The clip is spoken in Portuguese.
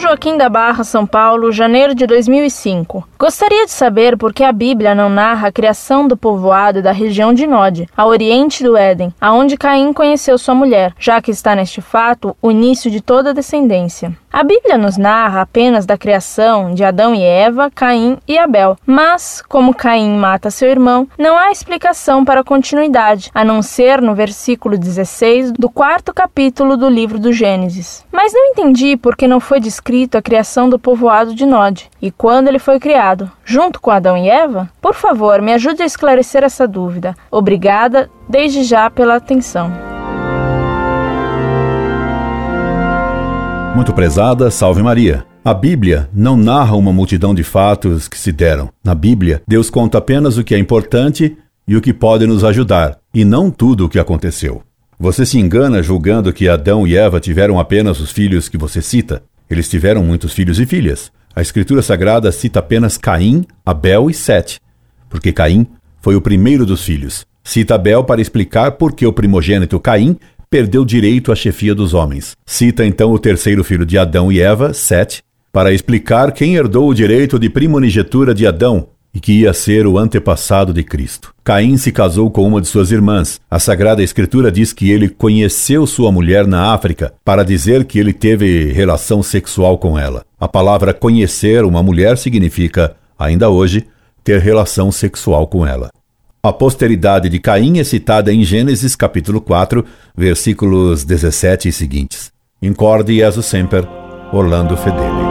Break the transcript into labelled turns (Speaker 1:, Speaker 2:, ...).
Speaker 1: Joaquim da Barra, São Paulo, janeiro de 2005. Gostaria de saber por que a Bíblia não narra a criação do povoado da região de Nod, a oriente do Éden, aonde Caim conheceu sua mulher, já que está neste fato o início de toda a descendência. A Bíblia nos narra apenas da criação de Adão e Eva, Caim e Abel, mas, como Caim mata seu irmão, não há explicação para a continuidade, a não ser no versículo 16 do quarto capítulo do livro do Gênesis. Mas não entendi por que não foi descrito a criação do povoado de Nod e quando ele foi criado, junto com Adão e Eva? Por favor, me ajude a esclarecer essa dúvida. Obrigada desde já pela atenção.
Speaker 2: Muito prezada, salve Maria. A Bíblia não narra uma multidão de fatos que se deram. Na Bíblia, Deus conta apenas o que é importante e o que pode nos ajudar, e não tudo o que aconteceu. Você se engana julgando que Adão e Eva tiveram apenas os filhos que você cita. Eles tiveram muitos filhos e filhas. A Escritura Sagrada cita apenas Caim, Abel e Sete, porque Caim foi o primeiro dos filhos. Cita Abel para explicar por que o primogênito Caim perdeu direito à chefia dos homens. Cita então o terceiro filho de Adão e Eva, Sete, para explicar quem herdou o direito de primogenitura de Adão e que ia ser o antepassado de Cristo. Caim se casou com uma de suas irmãs. A Sagrada Escritura diz que ele conheceu sua mulher na África para dizer que ele teve relação sexual com ela. A palavra conhecer uma mulher significa, ainda hoje, ter relação sexual com ela. A posteridade de Caim é citada em Gênesis capítulo 4, versículos 17 e seguintes. Incorde Jesus Semper, Orlando Fedeli.